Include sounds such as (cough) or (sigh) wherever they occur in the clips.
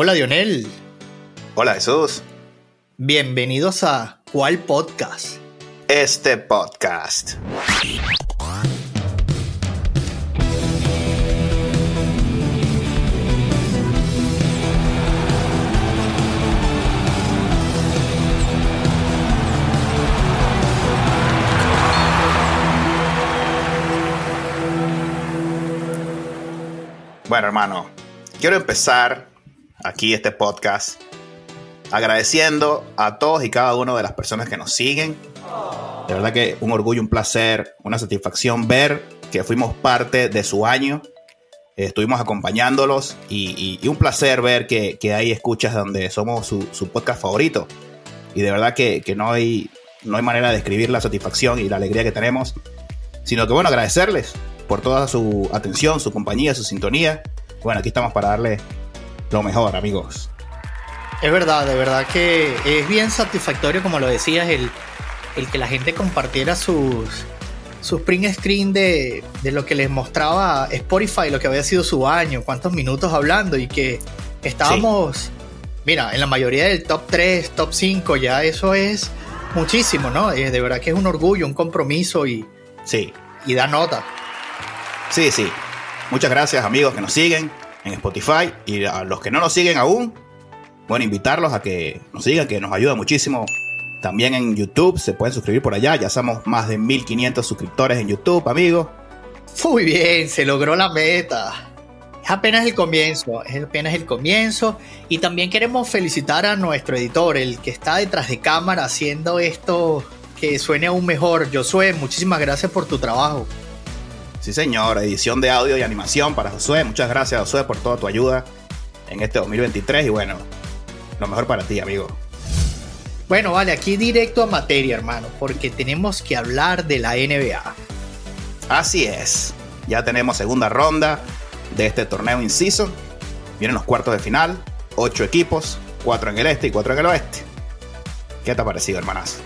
Hola Dionel. Hola Jesús. Bienvenidos a ¿Cuál podcast? Este podcast. Bueno, hermano, quiero empezar aquí este podcast agradeciendo a todos y cada uno de las personas que nos siguen. De verdad que un orgullo, un placer, una satisfacción ver que fuimos parte de su año. Eh, estuvimos acompañándolos y, un placer ver que, hay escuchas donde somos su, podcast favorito. Y de verdad que, no, hay, no hay manera de describir la satisfacción y la alegría que tenemos, sino que bueno, agradecerles por toda su atención, su compañía, su sintonía. Bueno, aquí estamos para darle lo mejor, amigos. Es verdad, de verdad que es bien satisfactorio, como lo decías, el, el que la gente compartiera sus, sus print screen de, de, lo que les mostraba Spotify, lo que había sido su año, cuántos minutos hablando y que estábamos, mira, en la mayoría del top 3, top 5, ya eso es muchísimo, ¿no? De verdad que es un orgullo, un compromiso y, sí. y da nota. Sí, sí. Muchas gracias amigos que nos siguen en Spotify y a los que no nos siguen aún, bueno, invitarlos a que nos sigan, que nos ayuda muchísimo. También en YouTube se pueden suscribir por allá, ya somos más de 1500 suscriptores en YouTube, amigos. Muy bien, se logró la meta. Es apenas el comienzo, es apenas el comienzo. Y también queremos felicitar a nuestro editor, el que está detrás de cámara haciendo esto que suene aún mejor. Josué, muchísimas gracias por tu trabajo. Sí, señor, edición de audio y animación para Josué. Muchas gracias, Josué, por toda tu ayuda en este 2023 y bueno, lo mejor para ti, amigo. Bueno, vale, aquí directo a materia, hermano, porque tenemos que hablar de la NBA. Así es, ya tenemos segunda ronda de este torneo inciso. Vienen los cuartos de final, ocho equipos, cuatro en el este y cuatro en el oeste. ¿Qué te ha parecido, hermanas?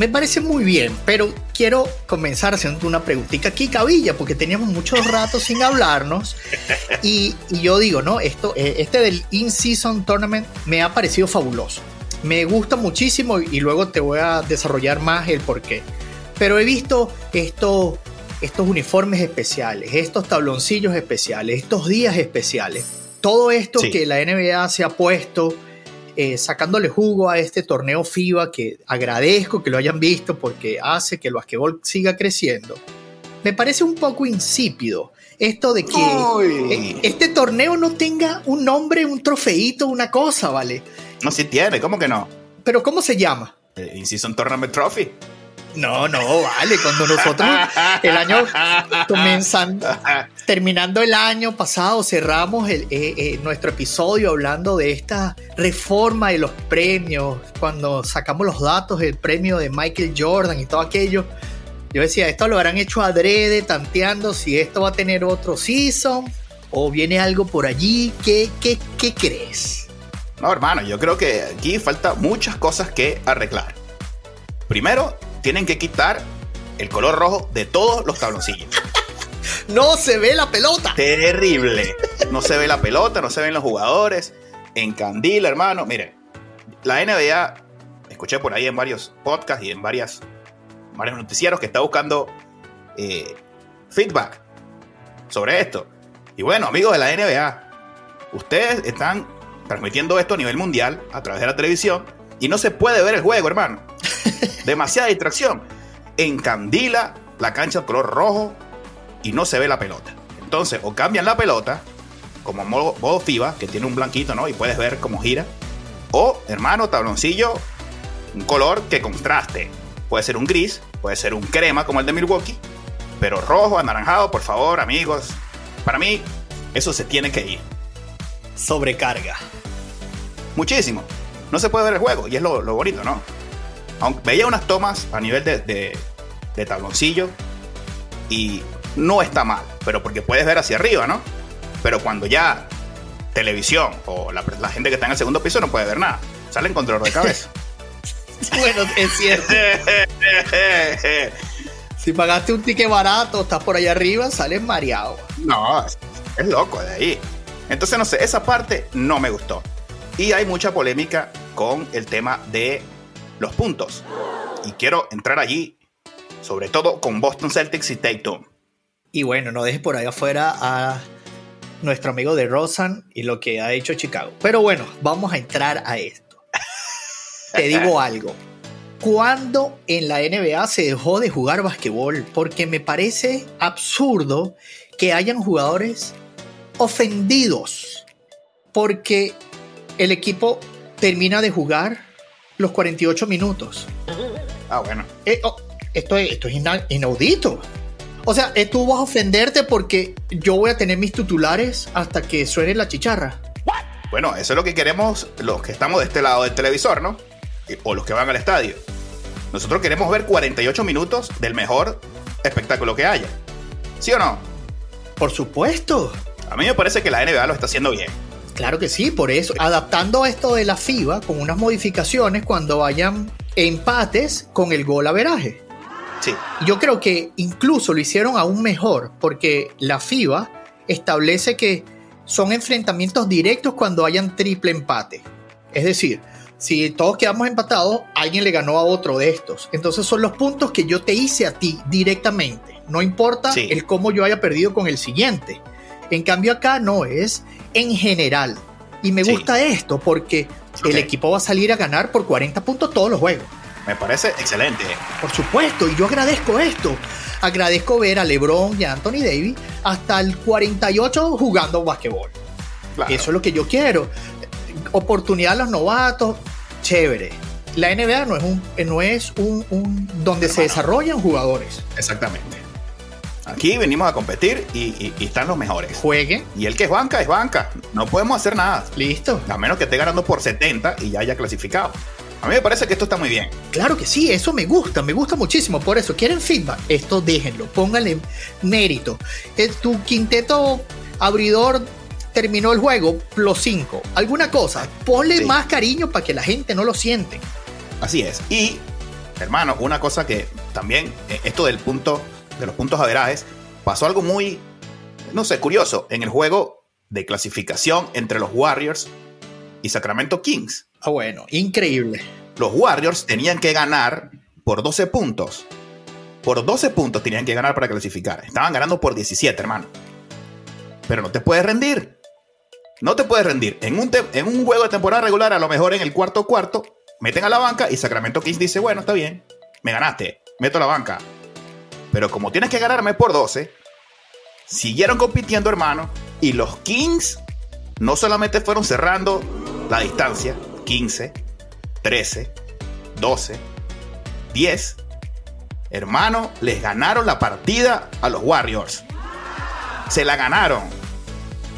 Me parece muy bien, pero quiero comenzar haciendo una preguntita aquí, Cabilla, porque teníamos muchos ratos sin hablarnos. (laughs) Y, yo digo, ¿no? Esto, eh, este del In-Season Tournament me ha parecido fabuloso. Me gusta muchísimo y luego te voy a desarrollar más el por qué. Pero he visto esto, estos uniformes especiales, estos tabloncillos especiales, estos días especiales. Todo esto que la NBA se ha puesto eh, sacándole jugo a este torneo FIBA que agradezco que lo hayan visto porque hace que el basquetbol siga creciendo. Me parece un poco insípido esto de que e, este torneo no tenga un nombre, un trofeito, una cosa, ¿vale? No, sí tiene, ¿cómo que no? ¿Pero cómo se llama? Eh, In-Season Tournament Trophy. No, no, vale, cuando nosotros el año comenzando, terminando el año pasado, cerramos el, eh, eh, nuestro episodio hablando de esta reforma de los premios, cuando sacamos los datos del premio de Michael Jordan y todo aquello. Yo decía, esto lo habrán hecho adrede, tanteando si esto va a tener otro season o viene algo por allí. ¿Qué, qué, qué crees? No, hermano, yo creo que aquí falta muchas cosas que arreglar. Primero, tienen que quitar el color rojo de todos los tabloncillos. (laughs) no se ve la pelota. Terrible. No se ve la pelota, no se ven los jugadores. En Candila, hermano. Mire, la NBA, escuché por ahí en varios podcasts y en varias, varios noticieros que está buscando eh, feedback sobre esto. Y bueno, amigos de la NBA, ustedes están transmitiendo esto a nivel mundial a través de la televisión y no se puede ver el juego, hermano. (laughs) Demasiada distracción. Encandila la cancha de color rojo y no se ve la pelota. Entonces, o cambian la pelota, como modo, FIBA, que tiene un blanquito, ¿no? Y puedes ver cómo gira. O, hermano, tabloncillo, un color que contraste. Puede ser un gris, puede ser un crema como el de Milwaukee, pero rojo, anaranjado, por favor, amigos. Para mí, eso se tiene que ir. Sobrecarga. Muchísimo. No se puede ver el juego y es lo bonito, ¿no? Aunque veía unas tomas a nivel de, tabloncillo y no está mal, pero porque puedes ver hacia arriba, ¿no? Pero cuando ya televisión o la, gente que está en el segundo piso no puede ver nada, salen con dolor de cabeza. (laughs) bueno, es cierto. (laughs) si pagaste un ticket barato, estás por allá arriba, sales mareado. No, es loco de ahí. Entonces, no sé, esa parte no me gustó. Y hay mucha polémica con el tema de los puntos. Y quiero entrar allí, sobre todo con Boston Celtics y Tatum. Y bueno, no dejes por ahí afuera a nuestro amigo de Rosan y lo que ha hecho Chicago. Pero bueno, vamos a entrar a esto. Te digo (laughs) algo. ¿Cuándo en la NBA se dejó de jugar basquetbol? Porque me parece absurdo que hayan jugadores ofendidos porque el equipo termina de jugar los 48 minutos. Ah, bueno. Eh, oh, esto, es, esto es inaudito. O sea, eh, tú vas a ofenderte porque yo voy a tener mis titulares hasta que suene la chicharra. Bueno, eso es lo que queremos los que estamos de este lado del televisor, ¿no? O los que van al estadio. Nosotros queremos ver 48 minutos del mejor espectáculo que haya. ¿Sí o no? Por supuesto. A mí me parece que la NBA lo está haciendo bien. Claro que sí, por eso. Adaptando esto de la FIBA con unas modificaciones cuando hayan empates con el gol a veraje. Sí. Yo creo que incluso lo hicieron aún mejor porque la FIBA establece que son enfrentamientos directos cuando hayan triple empate. Es decir, si todos quedamos empatados, alguien le ganó a otro de estos. Entonces son los puntos que yo te hice a ti directamente. No importa el cómo yo haya perdido con el siguiente. En cambio acá no es en general. Y me gusta esto porque el equipo va a salir a ganar por 40 puntos todos los juegos. Me parece excelente. Por supuesto, y yo agradezco esto. Agradezco ver a LeBron y a Anthony Davis hasta el 48 jugando basquetbol. Eso es lo que yo quiero. Oportunidad a los novatos, chévere. La NBA no es un, no es un, donde se desarrollan jugadores. Exactamente. Aquí venimos a competir y, están los mejores. Jueguen. Y el que es banca es banca. No podemos hacer nada. Listo. A menos que esté ganando por 70 y ya haya clasificado. A mí me parece que esto está muy bien. Claro que sí, eso me gusta, me gusta muchísimo. Por eso, ¿quieren feedback? Esto déjenlo, pónganle mérito. Eh, tu quinteto abridor terminó el juego, plus 5. Alguna cosa, ponle más cariño para que la gente no lo siente. Así es. Y, hermano, una cosa que también, eh, esto del punto, de los puntos averajes, pasó algo muy, no sé, curioso en el juego de clasificación entre los Warriors y Sacramento Kings. Ah, bueno, increíble. Los Warriors tenían que ganar por 12 puntos. Por 12 puntos tenían que ganar para clasificar. Estaban ganando por 17, hermano. Pero no te puedes rendir. No te puedes rendir. En un, en un juego de temporada regular, a lo mejor en el cuarto cuarto, meten a la banca y Sacramento Kings dice, bueno, está bien, me ganaste, meto a la banca. Pero como tienes que ganarme por 12, siguieron compitiendo, hermano, y los Kings no solamente fueron cerrando la distancia, 15, 13, 12, 10. Hermano, les ganaron la partida a los Warriors. Se la ganaron.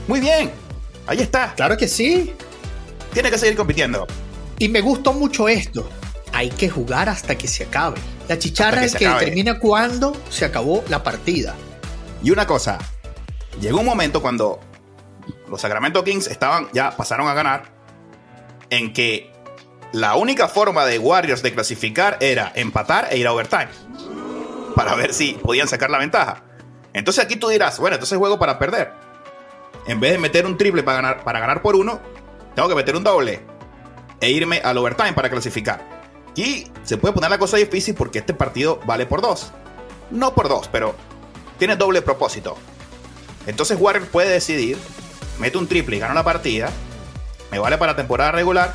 Muy bien. Ahí está. Claro que sí. Tiene que seguir compitiendo. Y me gustó mucho esto. Hay que jugar hasta que se acabe. La chicharra es que determina cuándo se acabó la partida. Y una cosa, llegó un momento cuando los Sacramento Kings estaban ya pasaron a ganar en que la única forma de Warriors de clasificar era empatar e ir a overtime. Para ver si podían sacar la ventaja. Entonces aquí tú dirás, bueno, entonces juego para perder. En vez de meter un triple para ganar, para ganar por uno, tengo que meter un doble e irme al overtime para clasificar. Y se puede poner la cosa difícil porque este partido vale por dos. No por dos, pero tiene doble propósito. Entonces Warriors puede decidir, mete un triple y gana la partida, me vale para temporada regular.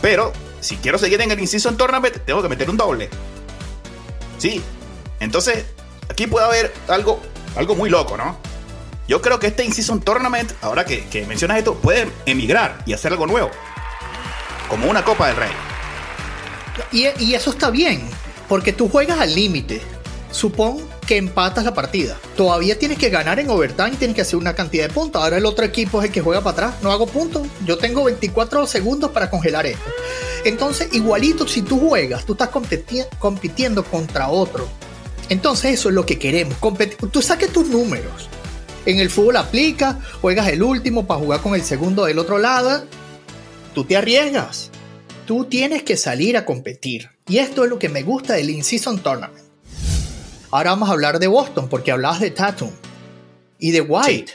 Pero si quiero seguir en el inciso en tournament, tengo que meter un doble. Sí. Entonces, aquí puede haber algo, algo muy loco, ¿no? Yo creo que este inciso en tournament, ahora que, que mencionas esto, puede emigrar y hacer algo nuevo. Como una Copa del Rey. Y, eso está bien, porque tú juegas al límite. Supón que empatas la partida. Todavía tienes que ganar en overtime tienes que hacer una cantidad de puntos. Ahora el otro equipo es el que juega para atrás. No hago puntos. Yo tengo 24 segundos para congelar esto. Entonces, igualito, si tú juegas, tú estás compitiendo contra otro. Entonces, eso es lo que queremos. Tú saques tus números. En el fútbol aplica, juegas el último para jugar con el segundo del otro lado. Tú te arriesgas. Tú tienes que salir a competir. Y esto es lo que me gusta del In-Season Tournament Ahora vamos a hablar de Boston, porque hablabas de Tatum y de White.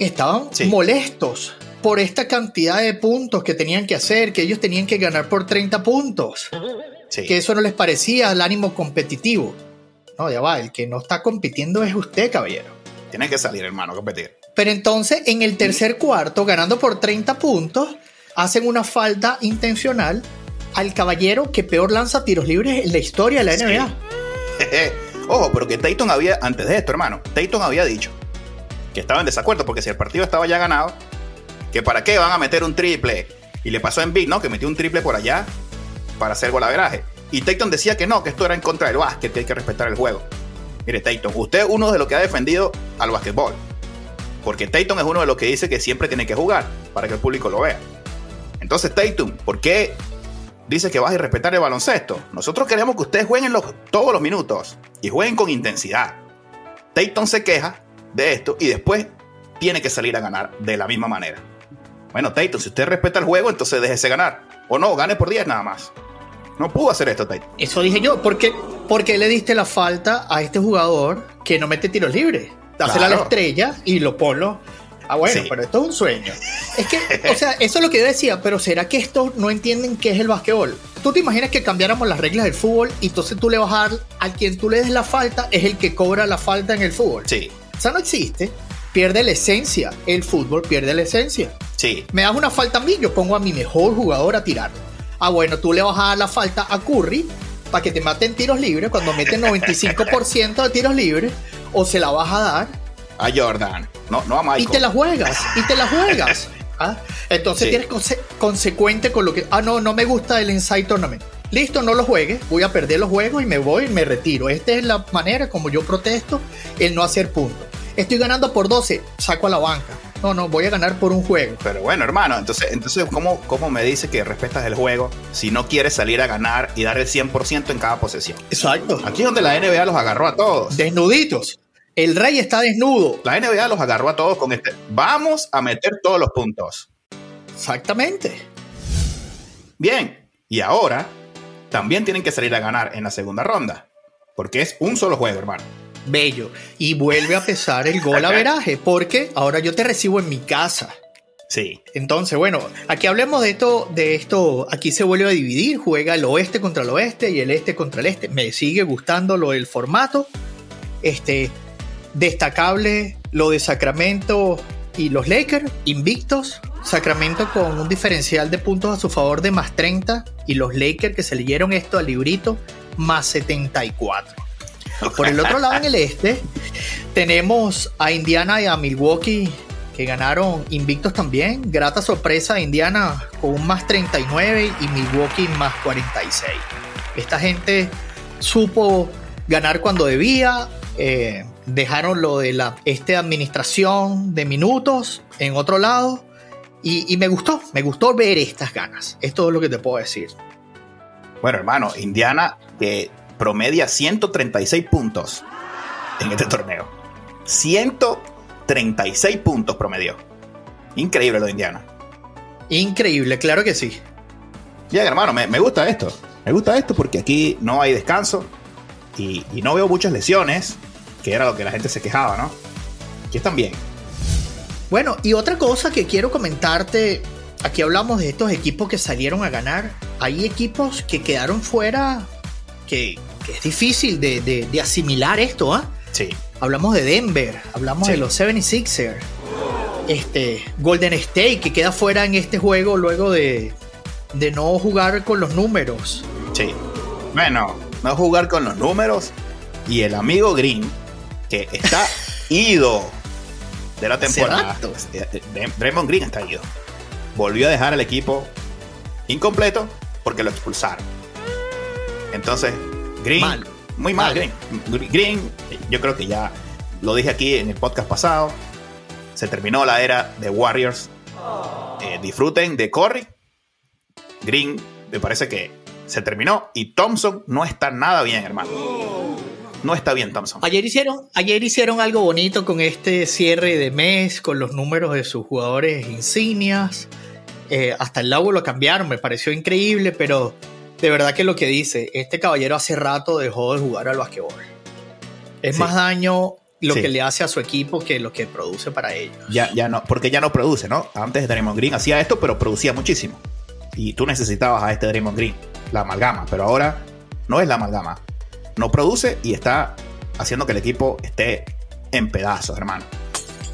Estaban molestos por esta cantidad de puntos que tenían que hacer, que ellos tenían que ganar por 30 puntos. Que eso no les parecía el ánimo competitivo. No, ya va, el que no está compitiendo es usted, caballero. Tiene que salir, hermano, a competir. Pero entonces, en el tercer cuarto, ganando por 30 puntos, hacen una falta intencional al caballero que peor lanza tiros libres en la historia de la NBA. (laughs) Ojo, pero que Tayton había, antes de esto, hermano, Tayton había dicho que estaba en desacuerdo porque si el partido estaba ya ganado, que para qué van a meter un triple. Y le pasó en Big, ¿no? Que metió un triple por allá para hacer golaveraje. Y Tayton decía que no, que esto era en contra del básquet, que hay que respetar el juego. Mire, Tayton, usted es uno de los que ha defendido al básquetbol. Porque Tayton es uno de los que dice que siempre tiene que jugar para que el público lo vea. Entonces, Tayton, ¿por qué dice que vas a respetar el baloncesto? Nosotros queremos que ustedes jueguen todos los minutos y jueguen con intensidad. Tayton se queja de esto y después tiene que salir a ganar de la misma manera. Bueno, Tayton, si usted respeta el juego, entonces déjese ganar. O no, gane por 10 nada más. No pudo hacer esto, Tayton. Eso dije yo. ¿Por qué, le diste la falta a este jugador que no mete tiros libres? Dásela a la estrella y lo ponlo. Ah, bueno, pero esto es un sueño. Es que, o sea, eso es lo que yo decía, pero ¿será que estos no entienden qué es el básquetbol? ¿Tú te imaginas que cambiáramos las reglas del fútbol y entonces tú le vas a dar a quien tú le des la falta es el que cobra la falta en el fútbol? Sí. O sea, no existe. Pierde la esencia. El fútbol pierde la esencia. Sí. Me das una falta a mí, yo pongo a mi mejor jugador a tirar. Ah, bueno, tú le vas a dar la falta a Curry para que te maten tiros libres cuando mete 95% de tiros libres, o se la vas a dar a Jordan, no, no a Michael. Y te la juegas, y te la juegas. (laughs) ¿Ah? Entonces tienes consecuente con lo que. Ah, no, no me gusta el Inside Tournament. Listo, no lo juegues, voy a perder los juegos y me voy y me retiro. Esta es la manera como yo protesto el no hacer puntos. Estoy ganando por 12, saco a la banca. No, no, voy a ganar por un juego. Pero bueno, hermano, entonces, entonces ¿cómo, ¿cómo me dice que respetas el juego si no quieres salir a ganar y dar el 100% en cada posesión? Exacto. Aquí es donde la NBA los agarró a todos. Desnuditos. El rey está desnudo. La NBA los agarró a todos con este. Vamos a meter todos los puntos. Exactamente. Bien, y ahora también tienen que salir a ganar en la segunda ronda. Porque es un solo juego, hermano. Bello. Y vuelve a pesar el gol a (laughs) veraje, porque ahora yo te recibo en mi casa. Sí. Entonces, bueno, aquí hablemos de esto, de esto, aquí se vuelve a dividir, juega el oeste contra el oeste y el este contra el este. Me sigue gustando lo del formato. Este, destacable lo de Sacramento y los Lakers, invictos. Sacramento con un diferencial de puntos a su favor de más 30 y los Lakers que se leyeron esto al librito más 74. Por el otro lado, en el este, tenemos a Indiana y a Milwaukee que ganaron invictos también. Grata sorpresa Indiana con un más 39 y Milwaukee más 46. Esta gente supo ganar cuando debía. Eh, dejaron lo de la este administración de minutos en otro lado. Y, y, me gustó, me gustó ver estas ganas. Esto es lo que te puedo decir. Bueno, hermano, Indiana promedia 136 puntos en este torneo. 136 puntos promedio. Increíble lo de Indiana. Increíble, claro que sí. Bien, hermano, me, gusta esto. Me gusta esto porque aquí no hay descanso y, no veo muchas lesiones, que era lo que la gente se quejaba, ¿no? Aquí están bien. Bueno, y otra cosa que quiero comentarte, aquí hablamos de estos equipos que salieron a ganar. Hay equipos que quedaron fuera que, es difícil de, asimilar esto, ¿ah? Sí. Hablamos de Denver, hablamos de los 76ers, este, Golden State, que queda fuera en este juego luego de, de no jugar con los números. Sí. Bueno, no jugar con los números y el amigo Green, que está ido de la temporada. Eh, Draymond Green está ido. Volvió a dejar el equipo incompleto porque lo expulsaron. Entonces, Green, muy mal, Green. Green, yo creo que ya lo dije aquí en el podcast pasado. Se terminó la era de Warriors. Eh, disfruten de Curry. Green, me parece que se terminó. Y Thompson no está nada bien, hermano. No está bien, Thompson. Ayer hicieron, ayer hicieron algo bonito con este cierre de mes, con los números de sus jugadores insignias. Eh, hasta el logo lo cambiaron, me pareció increíble, pero de verdad que lo que dice, este caballero hace rato dejó de jugar al basquetbol. Es más daño lo que le hace a su equipo que lo que produce para ellos. Ya, ya no, porque ya no produce, ¿no? Antes Draymond Green hacía esto, pero producía muchísimo. Y tú necesitabas a este Draymond Green, la amalgama, pero ahora no es la amalgama. No produce y está haciendo que el equipo esté en pedazos, hermano.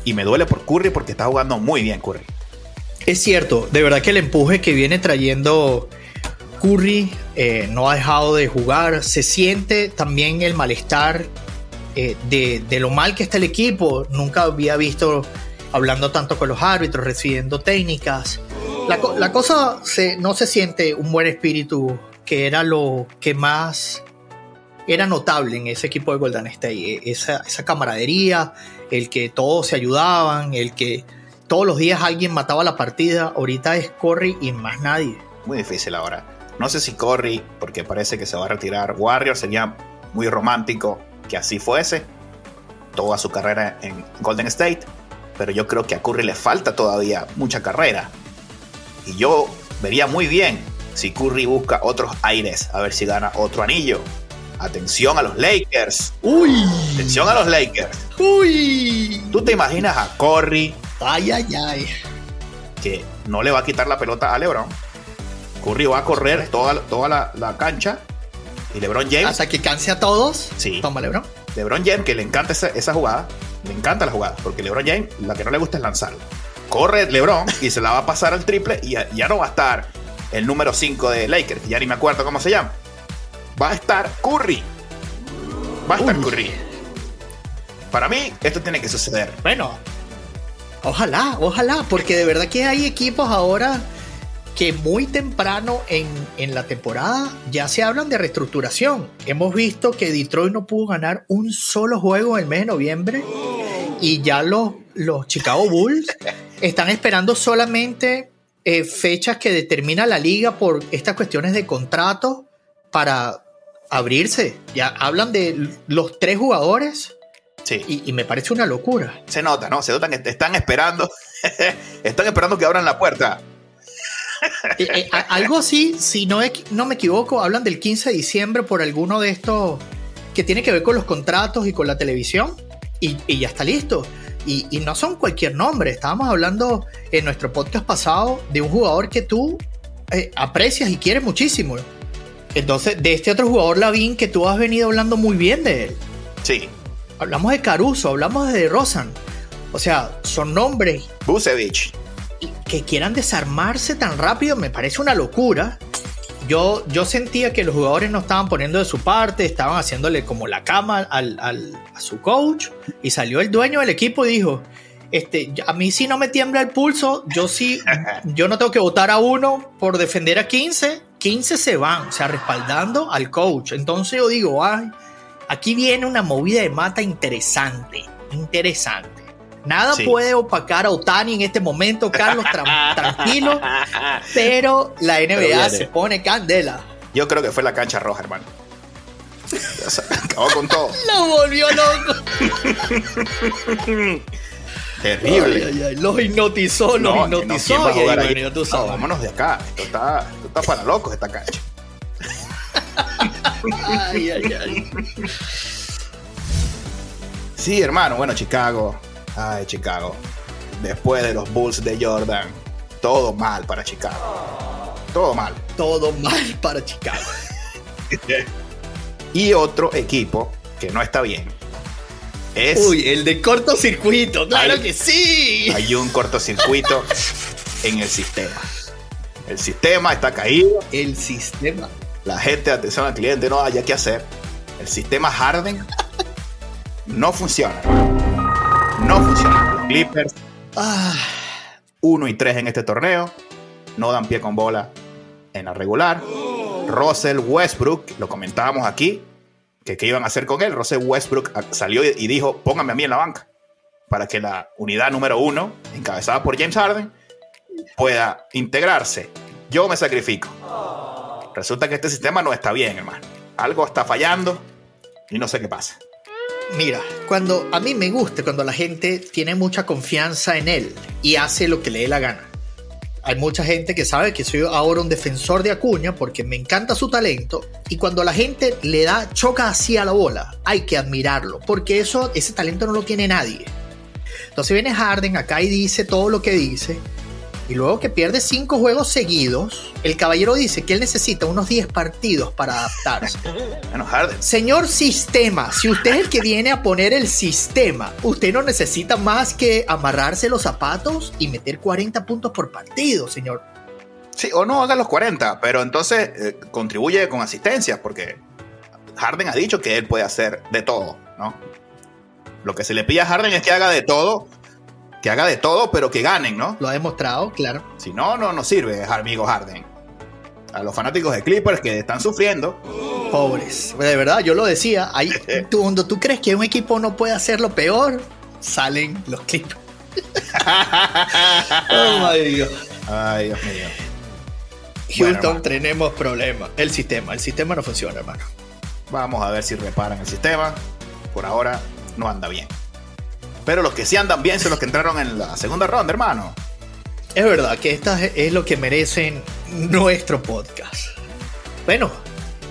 Y me duele por Curry porque está jugando muy bien Curry. Es cierto, de verdad que el empuje que viene trayendo Curry eh, no ha dejado de jugar. Se siente también el malestar eh, de, lo mal que está el equipo. Nunca había visto hablando tanto con los árbitros, recibiendo técnicas. La, cosa no se siente un buen espíritu, que era lo que más era notable en ese equipo de Golden State. E, esa, esa camaradería, el que todos se ayudaban, el que todos los días alguien mataba la partida. Ahorita es Curry y más nadie. Muy difícil ahora. No sé si Curry, porque parece que se va a retirar. Warrior sería muy romántico que así fuese toda su carrera en Golden State, pero yo creo que a Curry le falta todavía mucha carrera. Y yo vería muy bien si Curry busca otros aires, a ver si gana otro anillo. Atención a los Lakers. Uy. Atención a los Lakers. Uy. ¿Tú te imaginas a Curry? Ay, ay, ay. Que no le va a quitar la pelota a LeBron. Curry va a correr toda, toda la, la cancha y LeBron James. Hasta que canse a todos. Sí. Toma LeBron. LeBron James, que le encanta esa, jugada. Le encanta la jugada. Porque LeBron James, la que no le gusta es lanzar. Corre LeBron y se la va a pasar al triple. Y ya, no va a estar el número 5 de Lakers. Ya ni me acuerdo cómo se llama. Va a estar Curry. Va a estar Curry. Para mí, esto tiene que suceder. Bueno, ojalá, ojalá. Porque de verdad que hay equipos ahora que muy temprano en, la temporada ya se hablan de reestructuración. Hemos visto que Detroit no pudo ganar un solo juego en el mes de noviembre y ya los, los Chicago Bulls están esperando solamente eh, fechas que determina la liga por estas cuestiones de contrato para abrirse. Ya hablan de los tres jugadores. Sí. Y, y, me parece una locura. Se nota, ¿no? Se nota que están esperando. (laughs) están esperando que abran la puerta. (laughs) Eh, eh, algo así, si no, no me equivoco, hablan del 15 de diciembre por alguno de estos que tiene que ver con los contratos y con la televisión y, ya está listo. Y, no son cualquier nombre, estábamos hablando en nuestro podcast pasado de un jugador que tú eh, aprecias y quieres muchísimo. Entonces, de este otro jugador, Lavín, que tú has venido hablando muy bien de él. Sí. Hablamos de Caruso, hablamos de Rosan. O sea, son nombres. Busevich que quieran desarmarse tan rápido me parece una locura. Yo, yo sentía que los jugadores no estaban poniendo de su parte, estaban haciéndole como la cama al, a su coach y salió el dueño del equipo y dijo, este, a mí si no me tiembla el pulso, yo sí, (laughs) yo no tengo que votar a uno por defender a 15, 15 se van, o sea, respaldando al coach. Entonces yo digo, ay, aquí viene una movida de mata interesante, interesante. Nada puede opacar a Otani en este momento, Carlos, (laughs) tranquilo. Pero la NBA se pone candela. Yo creo que fue la cancha roja, hermano. acabó con todo. (laughs) Lo volvió loco. (laughs) Terrible. Los hipnotizó, los hipnotizó. vámonos de acá. Esto está, esto está para locos, esta cancha. ay, ay, ay. Sí, hermano. Bueno, Chicago Ay, Chicago. Después de los Bulls de Jordan, todo mal para Chicago. Todo mal. Todo mal para Chicago. (laughs) y otro equipo que no está bien es. Uy, el de cortocircuito, claro que sí. Hay un cortocircuito en el sistema. El sistema está caído. El sistema. La gente, atención al cliente, no haya que hacer. El sistema Harden no funciona no funciona. Los Clippers, 1 y 3 en este torneo, no dan pie con bola en la regular. Russell Westbrook, lo comentábamos aquí, que qué iban a hacer con él. Russell Westbrook salió y dijo, póngame a mí en la banca, para que la unidad número uno, encabezada por James Harden, pueda integrarse. Yo me sacrifico. Resulta que este sistema no está bien, hermano. Algo está fallando y no sé qué pasa. Mira, cuando a mí me gusta cuando la gente tiene mucha confianza en él y hace lo que le dé la gana. Hay mucha gente que sabe que soy ahora un defensor de Acuña porque me encanta su talento y cuando la gente le da choca así a la bola, hay que admirarlo porque eso ese talento no lo tiene nadie. Entonces viene Harden acá y dice todo lo que dice y luego que pierde cinco juegos seguidos, el caballero dice que él necesita unos 10 partidos para adaptarse. (laughs) Bueno, Harden. Señor sistema, si usted es el que viene a poner el sistema, usted no necesita más que amarrarse los zapatos y meter 40 puntos por partido, señor. Sí, o no haga los 40, pero entonces eh, contribuye con asistencia, porque Harden ha dicho que él puede hacer de todo, ¿no? Lo que se le pide a Harden es que haga de todo que haga de todo, pero que ganen, ¿no? Lo ha demostrado, claro. Si no, no nos sirve, amigo Harden. A los fanáticos de Clippers que están sufriendo. Pobres. De verdad, yo lo decía. Ahí, (laughs) tú, cuando tú crees que un equipo no puede hacerlo peor, salen los Clippers. (laughs) oh, Dios. Ay, Dios mío. Houston, tenemos problemas. El sistema, el sistema no funciona, hermano. Vamos a ver si reparan el sistema. Por ahora no anda bien. Pero los que sí andan bien son los que entraron en la segunda ronda, hermano. Es verdad que esta es lo que merecen nuestro podcast. Bueno,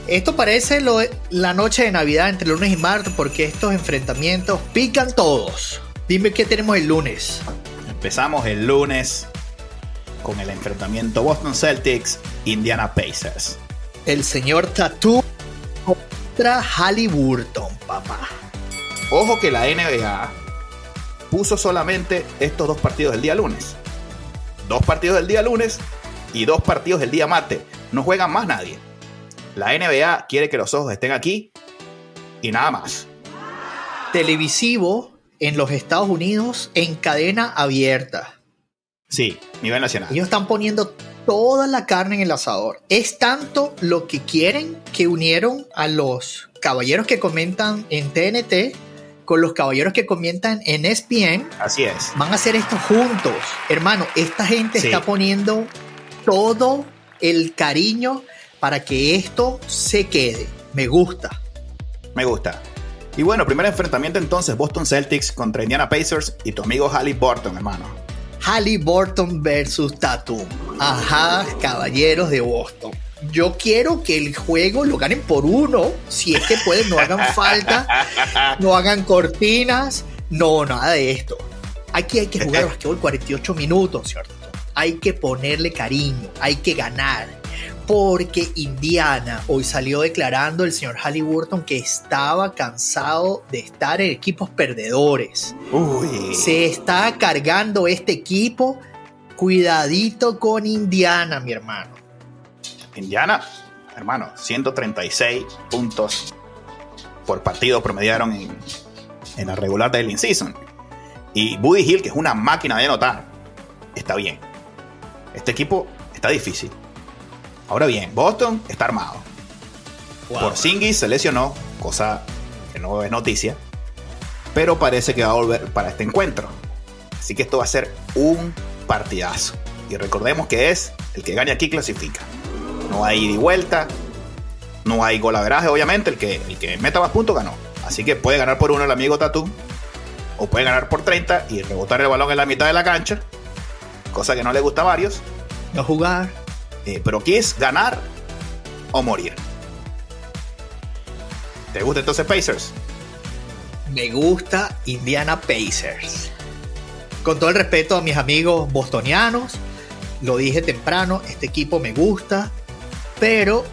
esto parece lo, la noche de Navidad entre lunes y martes porque estos enfrentamientos pican todos. Dime qué tenemos el lunes. Empezamos el lunes con el enfrentamiento Boston Celtics, Indiana Pacers. El señor Tattoo contra Halliburton, papá. Ojo que la NBA puso solamente estos dos partidos del día lunes. Dos partidos del día lunes y dos partidos del día martes. No juegan más nadie. La NBA quiere que los ojos estén aquí y nada más. Televisivo en los Estados Unidos en cadena abierta. Sí, nivel nacional. Ellos están poniendo toda la carne en el asador. Es tanto lo que quieren que unieron a los caballeros que comentan en TNT con los caballeros que comienzan en ESPN. Así es. Van a hacer esto juntos. Hermano, esta gente está poniendo todo el cariño para que esto se quede. Me gusta. Me gusta. Y bueno, primer enfrentamiento entonces, Boston Celtics contra Indiana Pacers y tu amigo Burton, hermano. Burton versus Tatum. Ajá, caballeros de Boston yo quiero que el juego lo ganen por uno, si es que pueden, no hagan falta, no hagan cortinas, no, nada de esto. Aquí hay que jugar basquetbol 48 minutos, ¿cierto? Hay que ponerle cariño, hay que ganar. Porque Indiana hoy salió declarando el señor Halliburton que estaba cansado de estar en equipos perdedores. Se está cargando este equipo. Cuidadito con Indiana, mi hermano. Indiana, hermano, 136 puntos por partido promediaron en, la regular del in-season. Y Buddy Hill, que es una máquina de anotar, está bien. Este equipo está difícil. Ahora bien, Boston está armado. Por Singis se lesionó, cosa que no es noticia. Pero parece que va a volver para este encuentro. Así que esto va a ser un partidazo. Y recordemos que es el que gane aquí clasifica. No hay ida y vuelta. No hay golaveraje, obviamente. El que, el que meta más puntos ganó. Así que puede ganar por uno el amigo Tatu. O puede ganar por 30 y rebotar el balón en la mitad de la cancha. Cosa que no le gusta a varios. No jugar. Eh, pero aquí es ganar o morir. ¿Te gusta entonces Pacers? Me gusta Indiana Pacers. Con todo el respeto a mis amigos bostonianos, lo dije temprano, este equipo me gusta, pero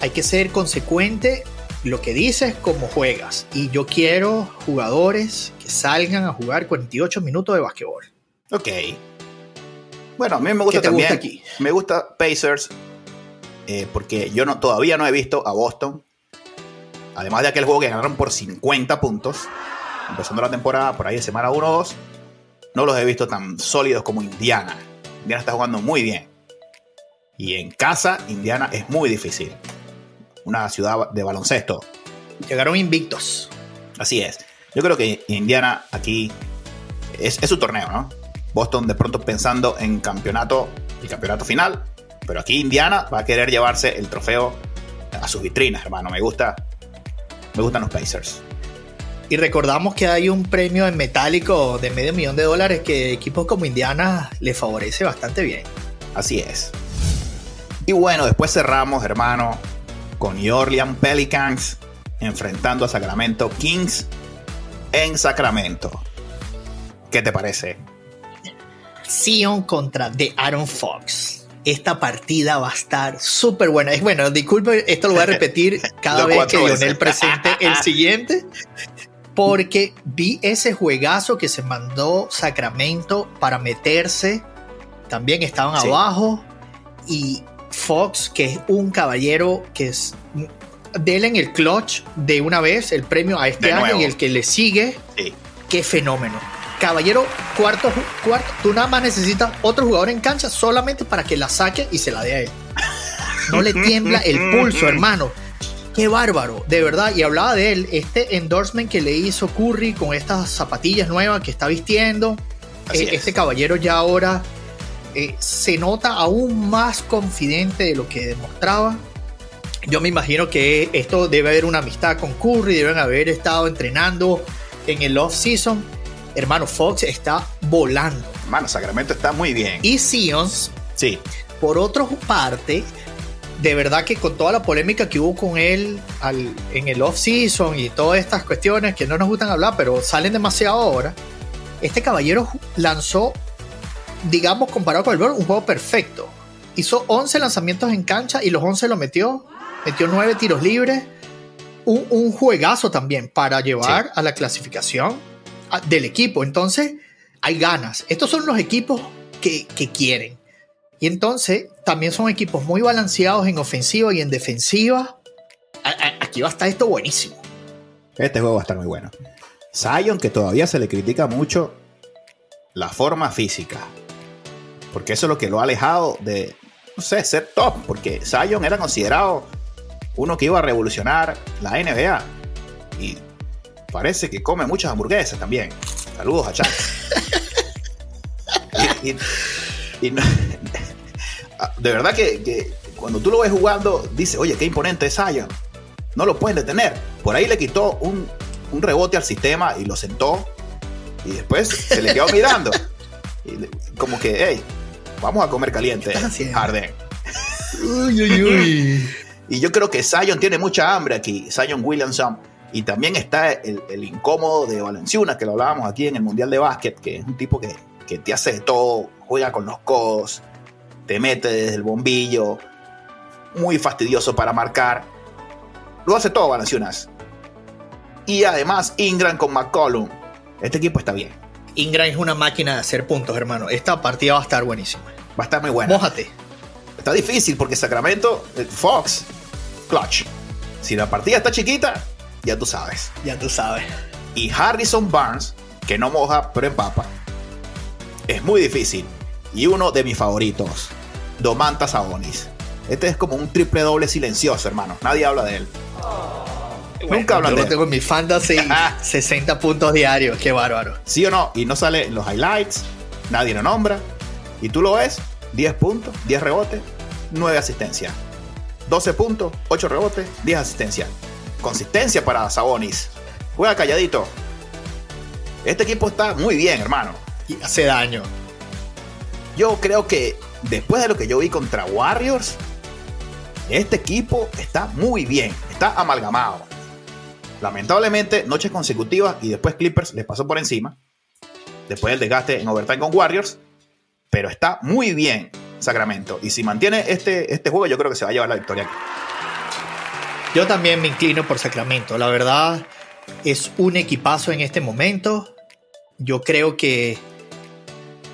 hay que ser consecuente lo que dices como juegas. Y yo quiero jugadores que salgan a jugar 48 minutos de basquetbol. Ok. Bueno, a mí me gusta también. aquí? Me gusta Pacers eh, porque yo no, todavía no he visto a Boston. Además de aquel juego que ganaron por 50 puntos, empezando la temporada por ahí de semana 1 o 2, no los he visto tan sólidos como Indiana. Indiana está jugando muy bien. Y en casa, Indiana es muy difícil. Una ciudad de baloncesto. Llegaron invictos. Así es. Yo creo que Indiana aquí es, su torneo, ¿no? Boston de pronto pensando en campeonato y campeonato final. Pero aquí Indiana va a querer llevarse el trofeo a sus vitrinas, hermano. Me gusta. Me gustan los Pacers. Y recordamos que hay un premio en metálico de medio millón de dólares que equipos como Indiana le favorece bastante bien. Así es. Y bueno, después cerramos, hermano, con New Orleans Pelicans enfrentando a Sacramento Kings en Sacramento. ¿Qué te parece? Sion contra The Aaron Fox. Esta partida va a estar súper buena. Es bueno, disculpe, esto lo voy a (laughs) repetir cada vez que Lionel presente el (laughs) siguiente. Porque vi ese juegazo que se mandó Sacramento para meterse. También estaban abajo. Y Fox, que es un caballero que es Dele en el clutch de una vez el premio a este año y el que le sigue. Qué fenómeno. Caballero, cuarto, cuarto, tú nada más necesitas otro jugador en cancha solamente para que la saque y se la dé a él. No le tiembla el pulso, hermano. Qué bárbaro, de verdad. Y hablaba de él, este endorsement que le hizo Curry con estas zapatillas nuevas que está vistiendo. Eh, este caballero ya ahora eh, se nota aún más confidente de lo que demostraba. Yo me imagino que esto debe haber una amistad con Curry, deben haber estado entrenando en el off-season. Hermano, Fox está volando. Hermano, Sacramento está muy bien. Y Sions, sí. por otra parte, de verdad que con toda la polémica que hubo con él en el off-season y todas estas cuestiones que no nos gustan hablar, pero salen demasiado ahora, este caballero lanzó digamos, comparado con el Bird, un juego perfecto. Hizo 11 lanzamientos en cancha y los 11 lo metió. Metió 9 tiros libres. Un, juegazo también para llevar a la clasificación del equipo. Entonces, hay ganas. Estos son los equipos que, quieren. Y entonces, también son equipos muy balanceados en ofensiva y en defensiva. aquí va a estar esto buenísimo. Este juego va a estar muy bueno. Zion, que todavía se le critica mucho la forma física. Porque eso es lo que lo ha alejado de, no sé, ser top. Porque Zion era considerado uno que iba a revolucionar la NBA. Y parece que come muchas hamburguesas también. Saludos a Chuck. (laughs) (laughs) de verdad que, cuando tú lo ves jugando, dice, oye, qué imponente es Zion. No lo pueden detener. Por ahí le quitó un, un rebote al sistema y lo sentó. Y después se le quedó mirando. (laughs) Y como que, hey, vamos a comer caliente, Arden. Uy, uy, uy. (laughs) y yo creo que Zion tiene mucha hambre aquí, Zion Williamson. Y también está el, incómodo de Valenciuna, que lo hablábamos aquí en el Mundial de Básquet, que es un tipo que, que te hace de todo, juega con los codos, te mete desde el bombillo, muy fastidioso para marcar. Lo hace todo Valenciunas. Y además Ingram con McCollum. Este equipo está bien. Ingram es una máquina de hacer puntos, hermano. Esta partida va a estar buenísima. Va a estar muy buena. Mójate. Está difícil porque Sacramento, eh, Fox, clutch. Si la partida está chiquita, ya tú sabes. Ya tú sabes. Y Harrison Barnes, que no moja pero empapa, es muy difícil. Y uno de mis favoritos, Domantas Sabonis. Este es como un triple doble silencioso, hermano. Nadie habla de él. Nunca hablan de tengo en mi fantasy (laughs) 60 puntos diarios. Qué bárbaro. ¿Sí o no? Y no sale en los highlights. Nadie lo nombra. Y tú lo ves. 10 puntos, 10 rebotes, 9 asistencias. 12 puntos, 8 rebotes, 10 asistencias. Consistencia para Sabonis. Juega calladito. Este equipo está muy bien, hermano. Y hace daño. Yo creo que después de lo que yo vi contra Warriors, este equipo está muy bien. Está amalgamado. Lamentablemente, noches consecutivas y después Clippers les pasó por encima. Después del desgaste en overtime con Warriors. Pero está muy bien Sacramento. Y si mantiene este, este juego, yo creo que se va a llevar la victoria Yo también me inclino por Sacramento. La verdad, es un equipazo en este momento. Yo creo que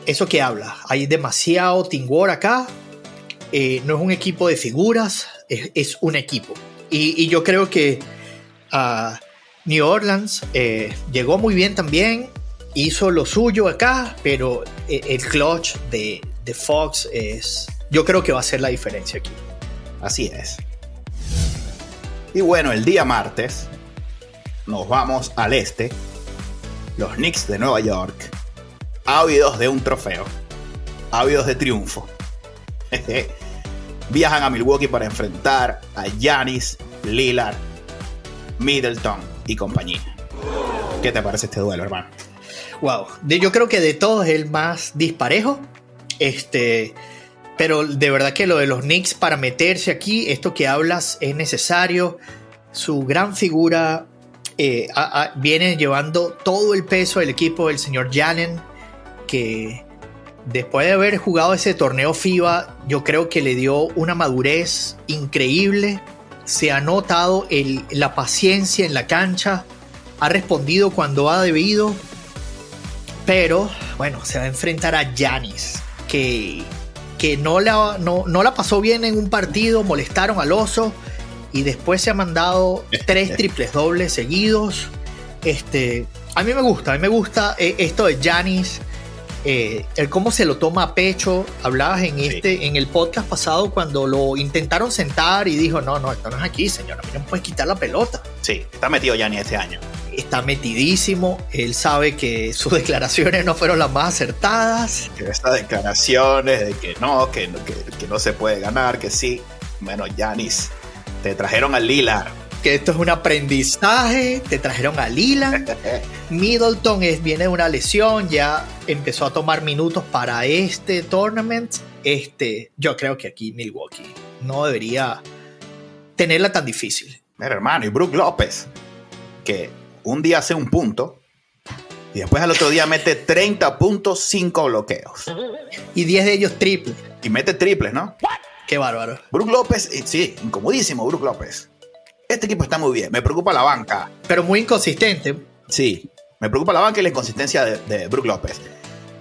eso que habla, hay demasiado tingor acá. Eh, no es un equipo de figuras, es, un equipo. y yo creo que New Orleans eh, llegó muy bien también, hizo lo suyo acá, pero eh, el clutch de, de Fox es, yo creo que va a ser la diferencia aquí. Así es. Y bueno, el día martes nos vamos al este. Los Knicks de Nueva York, ávidos de un trofeo, ávidos de triunfo, (laughs) viajan a Milwaukee para enfrentar a Giannis Lillard Middleton y compañía. ¿Qué te parece este duelo, hermano? Wow, yo creo que de todos es el más disparejo. Este, Pero de verdad que lo de los Knicks para meterse aquí, esto que hablas es necesario. Su gran figura eh, viene llevando todo el peso del equipo del señor Janen, que después de haber jugado ese torneo FIBA, yo creo que le dio una madurez increíble. Se ha notado la paciencia en la cancha, ha respondido cuando ha debido, pero bueno, se va a enfrentar a Janis, que que no la, no, la pasó bien en un partido, molestaron al oso y después se ha mandado tres (laughs) triples dobles seguidos. Este, a mí me gusta, a mí me gusta eh, esto de Janis, eh, el cómo se lo toma a pecho. Hablabas en, este, en el podcast pasado cuando lo intentaron sentar y dijo, no, no, esto no es aquí, señor, a mí no me puedes quitar la pelota. Sí, está metido Janis este año está metidísimo, él sabe que sus (laughs) declaraciones no fueron las más acertadas. Estas declaraciones de que no, que, que, no se puede ganar, que sí. Bueno, Yanis, te trajeron al Lila. Que esto es un aprendizaje, te trajeron a Lila. (laughs) Middleton es, viene de una lesión, ya empezó a tomar minutos para este tournament. Este, yo creo que aquí Milwaukee no debería tenerla tan difícil. Mira, hermano, y Brook López, que un día hace un punto y después al otro día mete 30 puntos, 5 bloqueos. Y 10 de ellos triples. Y mete triples, ¿no? Qué bárbaro. Brook López, eh, sí, incomodísimo Brook López. Este equipo está muy bien, me preocupa la banca. Pero muy inconsistente. Sí, me preocupa la banca y la inconsistencia de, de Brook López.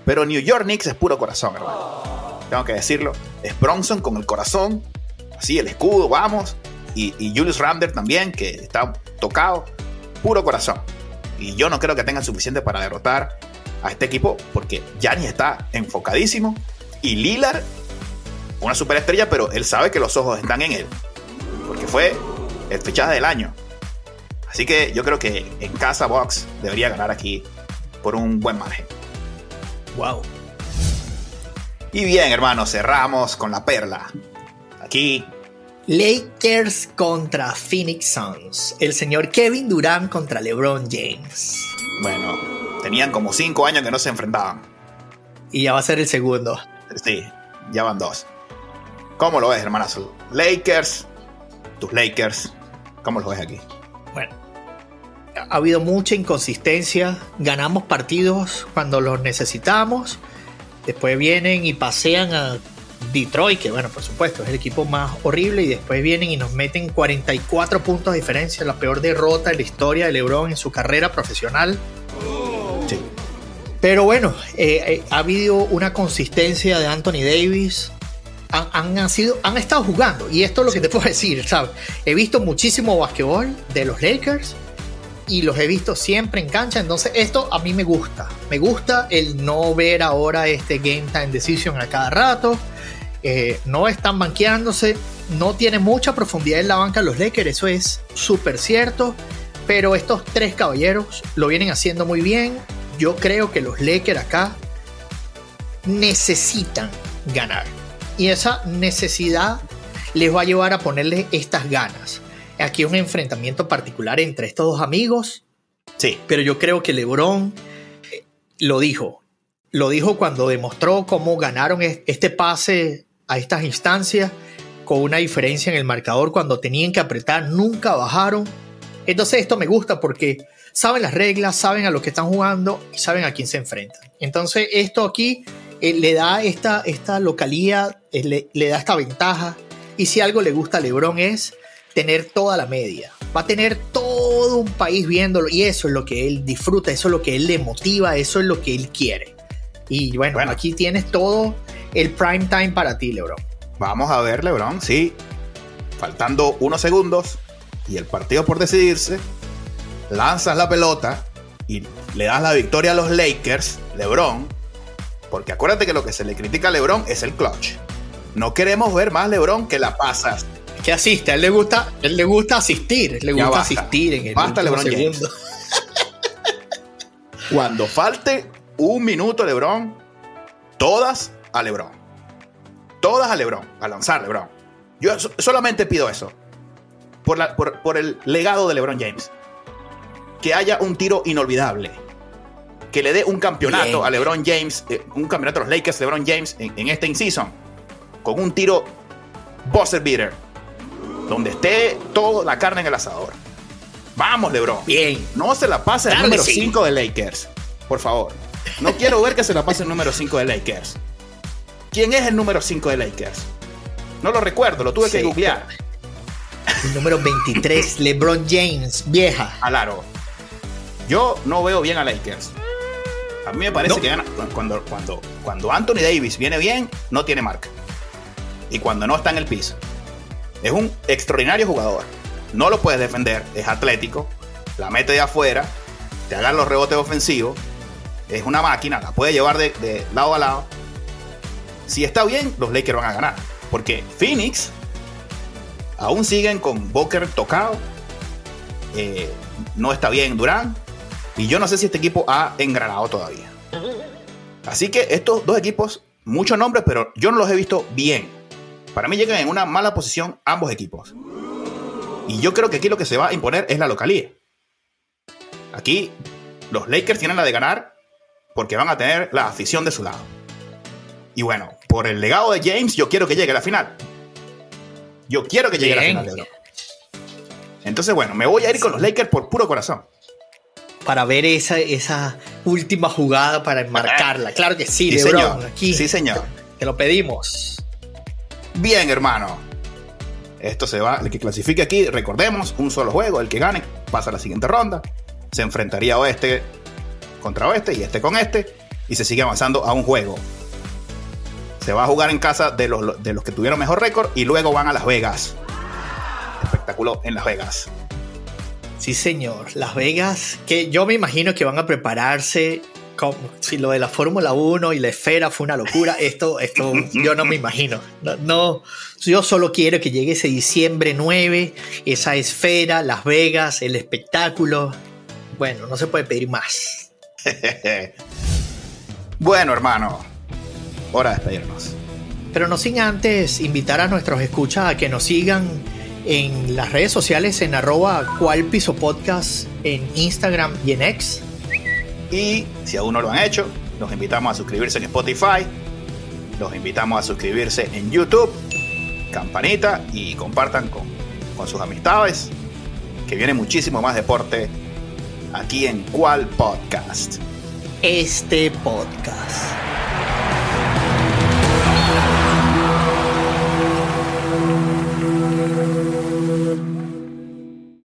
Pero New York Knicks es puro corazón, hermano. Tengo que decirlo. Es Bronson con el corazón, así el escudo, vamos. Y, y Julius Randle también, que está tocado puro corazón. Y yo no creo que tengan suficiente para derrotar a este equipo porque Gianni está enfocadísimo y Lillard, una superestrella, pero él sabe que los ojos están en él porque fue el fichaje del año. Así que yo creo que en casa Box debería ganar aquí por un buen margen. Wow. Y bien, hermanos, cerramos con la perla. Aquí Lakers contra Phoenix Suns. El señor Kevin Durant contra LeBron James. Bueno, tenían como cinco años que no se enfrentaban. Y ya va a ser el segundo. Sí, ya van dos. ¿Cómo lo ves, hermanazo? Lakers, tus Lakers, ¿cómo lo ves aquí? Bueno, ha habido mucha inconsistencia. Ganamos partidos cuando los necesitamos. Después vienen y pasean a Detroit, que bueno, por supuesto, es el equipo más horrible, y después vienen y nos meten 44 puntos de diferencia, la peor derrota en la historia de LeBron en su carrera profesional. Sí. Pero bueno, eh, eh, ha habido una consistencia de Anthony Davis. Han, han, sido, han estado jugando, y esto es lo que te puedo decir, ¿sabes? He visto muchísimo basquetbol de los Lakers y los he visto siempre en cancha. Entonces, esto a mí me gusta. Me gusta el no ver ahora este Game Time Decision a cada rato. Eh, no están banqueándose, no tiene mucha profundidad en la banca los Lakers, eso es súper cierto, pero estos tres caballeros lo vienen haciendo muy bien. Yo creo que los Lakers acá necesitan ganar y esa necesidad les va a llevar a ponerle estas ganas. Aquí un enfrentamiento particular entre estos dos amigos. Sí. Pero yo creo que LeBron eh, lo dijo. Lo dijo cuando demostró cómo ganaron este pase a estas instancias con una diferencia en el marcador cuando tenían que apretar, nunca bajaron. Entonces esto me gusta porque saben las reglas, saben a lo que están jugando y saben a quién se enfrentan. Entonces esto aquí eh, le da esta, esta localía, eh, le, da esta ventaja. Y si algo le gusta a Lebron es tener toda la media. Va a tener todo un país viéndolo y eso es lo que él disfruta, eso es lo que él le motiva, eso es lo que él quiere. Y bueno. aquí tienes todo el prime time para ti, LeBron. Vamos a ver, LeBron, sí. Faltando unos segundos y el partido por decidirse, lanzas la pelota y le das la victoria a los Lakers, LeBron, porque acuérdate que lo que se le critica a LeBron es el clutch. No queremos ver más LeBron que la pasas. Que asiste, a él le gusta, él le gusta asistir, le gusta asistir en el basta LeBron segundo. (laughs) Cuando falte un minuto LeBron, todas a LeBron. Todas a LeBron, a lanzar LeBron. Yo solamente pido eso. Por, la, por, el legado de LeBron James. Que haya un tiro inolvidable. Que le dé un campeonato a LeBron James, eh, un campeonato a los Lakers, LeBron James en, en este in-season. con un tiro buzzer beater, donde esté toda la carne en el asador. Vamos, LeBron. Bien. No se la pase el número 5 de Lakers. Por favor. No (laughs) quiero ver que se la pase el número 5 de Lakers. ¿Quién es el número 5 de Lakers? No lo recuerdo, lo tuve que googlear. El número 23, (laughs) LeBron James, vieja. Alaro. Yo no veo bien a Lakers. A mí me parece que gana. Cuando, cuando, cuando Anthony Davis viene bien, no tiene marca. Y cuando no está en el piso. Es un extraordinario jugador. No lo puedes defender. Es atlético. La mete de afuera. Te hagan los rebotes ofensivos. Es una máquina. La puede llevar de, lado a lado. Si está bien, los Lakers van a ganar. Porque Phoenix aún siguen con Booker tocado. Eh, no está bien Durán. Y yo no sé si este equipo ha engranado todavía. Así que estos dos equipos, muchos nombres, pero yo no los he visto bien. Para mí llegan en una mala posición ambos equipos. Y yo creo que aquí lo que se va a imponer es la localía. Aquí los Lakers tienen la de ganar porque van a tener la afición de su lado. Y bueno, por el legado de James, yo quiero que llegue a la final. Yo quiero que llegue a la final. Entonces, bueno, me voy a ir con los Lakers por puro corazón para ver esa, esa última jugada para enmarcarla. Claro que sí, sí LeBron, aquí. Sí, señor. Te lo pedimos. Bien, hermano. Esto se va, el que clasifique aquí, recordemos, un solo juego, el que gane pasa a la siguiente ronda, se enfrentaría oeste contra oeste y este con este, y se sigue avanzando a un juego. Se va a jugar en casa de los, de los que tuvieron mejor récord y luego van a Las Vegas. Espectáculo en Las Vegas. Sí, señor. Las Vegas, que yo me imagino que van a prepararse como si lo de la Fórmula 1 y la esfera fue una locura. (laughs) Esto, esto yo no me imagino. No, yo solo quiero que llegue ese diciembre 9, esa esfera, Las Vegas, el espectáculo. Bueno, no se puede pedir más. (laughs) bueno, hermano, hora de despedirnos. Pero no sin antes invitar a nuestros escuchas a que nos sigan en las redes sociales en arroba cual piso podcast en Instagram y en X. Y si aún no lo han hecho, los invitamos a suscribirse en Spotify, los invitamos a suscribirse en YouTube, campanita y compartan con, con sus amistades, que viene muchísimo más deporte aquí en cual podcast. Este podcast.